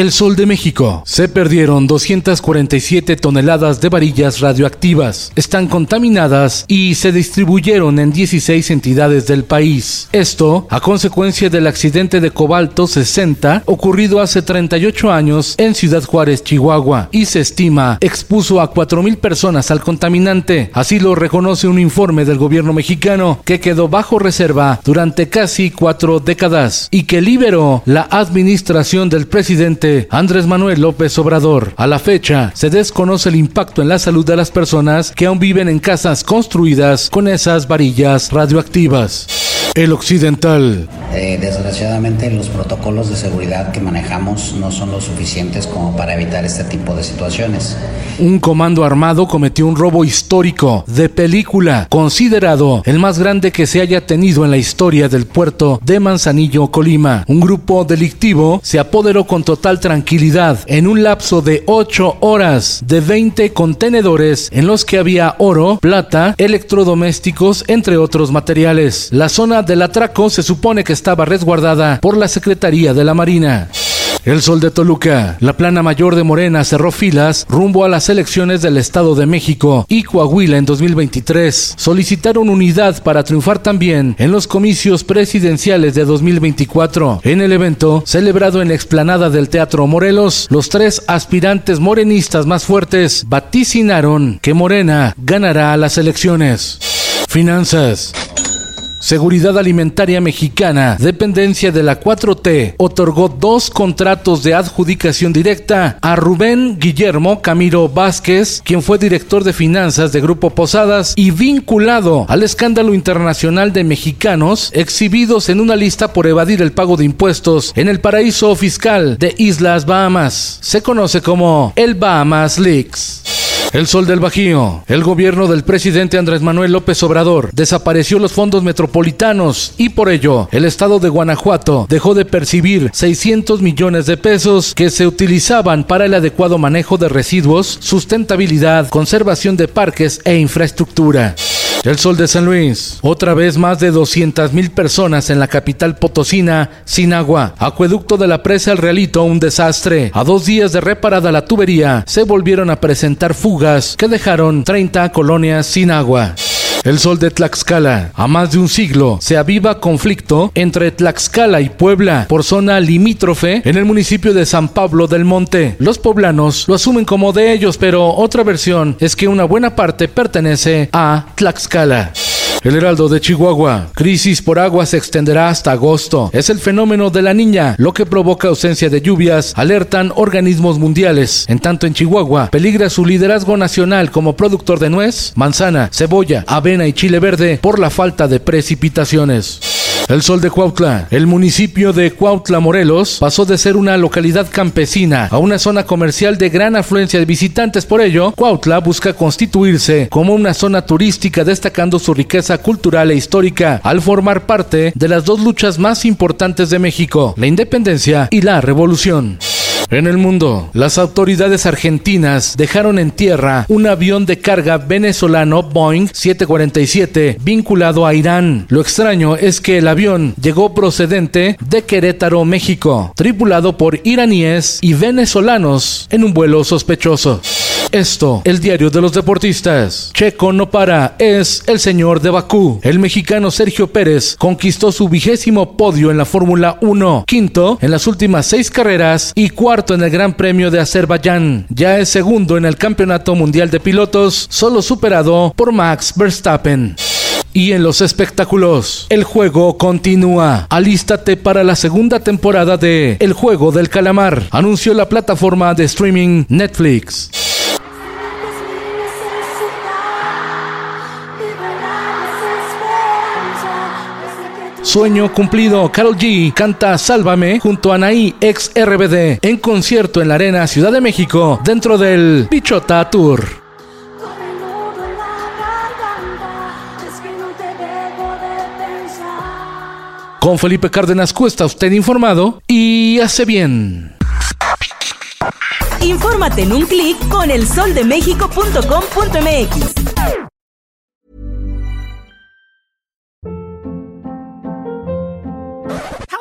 El Sol de México. Se perdieron 247 toneladas de varillas radioactivas. Están contaminadas y se distribuyeron en 16 entidades del país. Esto a consecuencia del accidente de cobalto 60 ocurrido hace 38 años en Ciudad Juárez, Chihuahua, y se estima expuso a 4.000 personas al contaminante. Así lo reconoce un informe del gobierno mexicano que quedó bajo reserva durante casi cuatro décadas y que liberó la administración del Andrés Manuel López Obrador. A la fecha, se desconoce el impacto en la salud de las personas que aún viven en casas construidas con esas varillas radioactivas. El Occidental. Eh, desgraciadamente los protocolos de seguridad que manejamos no son lo suficientes como para evitar este tipo de situaciones. Un comando armado cometió un robo histórico de película, considerado el más grande que se haya tenido en la historia del puerto de Manzanillo, Colima. Un grupo delictivo se apoderó con total tranquilidad en un lapso de 8 horas de 20 contenedores en los que había oro, plata, electrodomésticos, entre otros materiales. La zona del atraco se supone que estaba resguardada por la Secretaría de la Marina. El Sol de Toluca. La plana mayor de Morena cerró filas rumbo a las elecciones del Estado de México y Coahuila en 2023. Solicitaron unidad para triunfar también en los comicios presidenciales de 2024. En el evento, celebrado en la explanada del Teatro Morelos, los tres aspirantes morenistas más fuertes vaticinaron que Morena ganará las elecciones. Finanzas. Seguridad Alimentaria Mexicana, dependencia de la 4T, otorgó dos contratos de adjudicación directa a Rubén Guillermo Camilo Vázquez, quien fue director de finanzas de Grupo Posadas y vinculado al escándalo internacional de mexicanos exhibidos en una lista por evadir el pago de impuestos en el paraíso fiscal de Islas Bahamas. Se conoce como el Bahamas Leaks. El Sol del Bajío. El gobierno del presidente Andrés Manuel López Obrador desapareció los fondos metropolitanos y por ello el estado de Guanajuato dejó de percibir 600 millones de pesos que se utilizaban para el adecuado manejo de residuos, sustentabilidad, conservación de parques e infraestructura. El Sol de San Luis. Otra vez más de 200 mil personas en la capital potosina sin agua. Acueducto de la presa El Realito, un desastre. A dos días de reparada la tubería, se volvieron a presentar fugas que dejaron 30 colonias sin agua. El sol de Tlaxcala. A más de un siglo se aviva conflicto entre Tlaxcala y Puebla por zona limítrofe en el municipio de San Pablo del Monte. Los poblanos lo asumen como de ellos, pero otra versión es que una buena parte pertenece a Tlaxcala. El Heraldo de Chihuahua. Crisis por agua se extenderá hasta agosto. Es el fenómeno de la niña, lo que provoca ausencia de lluvias, alertan organismos mundiales. En tanto en Chihuahua, peligra su liderazgo nacional como productor de nuez, manzana, cebolla, avena y chile verde por la falta de precipitaciones. El Sol de Cuautla. El municipio de Cuautla, Morelos, pasó de ser una localidad campesina a una zona comercial de gran afluencia de visitantes. Por ello, Cuautla busca constituirse como una zona turística destacando su riqueza cultural e histórica al formar parte de las dos luchas más importantes de México, la independencia y la revolución. En el mundo, las autoridades argentinas dejaron en tierra un avión de carga venezolano Boeing 747 vinculado a Irán. Lo extraño es que el avión llegó procedente de Querétaro, México, tripulado por iraníes y venezolanos en un vuelo sospechoso. Esto, el diario de los deportistas. Checo no para, es el señor de Bakú. El mexicano Sergio Pérez conquistó su vigésimo podio en la Fórmula 1, quinto en las últimas seis carreras y cuarto en el Gran Premio de Azerbaiyán. Ya es segundo en el Campeonato Mundial de Pilotos, solo superado por Max Verstappen. Y en los espectáculos, el juego continúa. Alístate para la segunda temporada de El Juego del Calamar, anunció la plataforma de streaming Netflix. Sueño cumplido. Carol G canta Sálvame junto a Anaí ex RBD en concierto en la Arena Ciudad de México dentro del Bichota Tour. Con Felipe Cárdenas Cuesta, usted informado y hace bien. Infórmate en un clic con elsoldemexico.com.mx.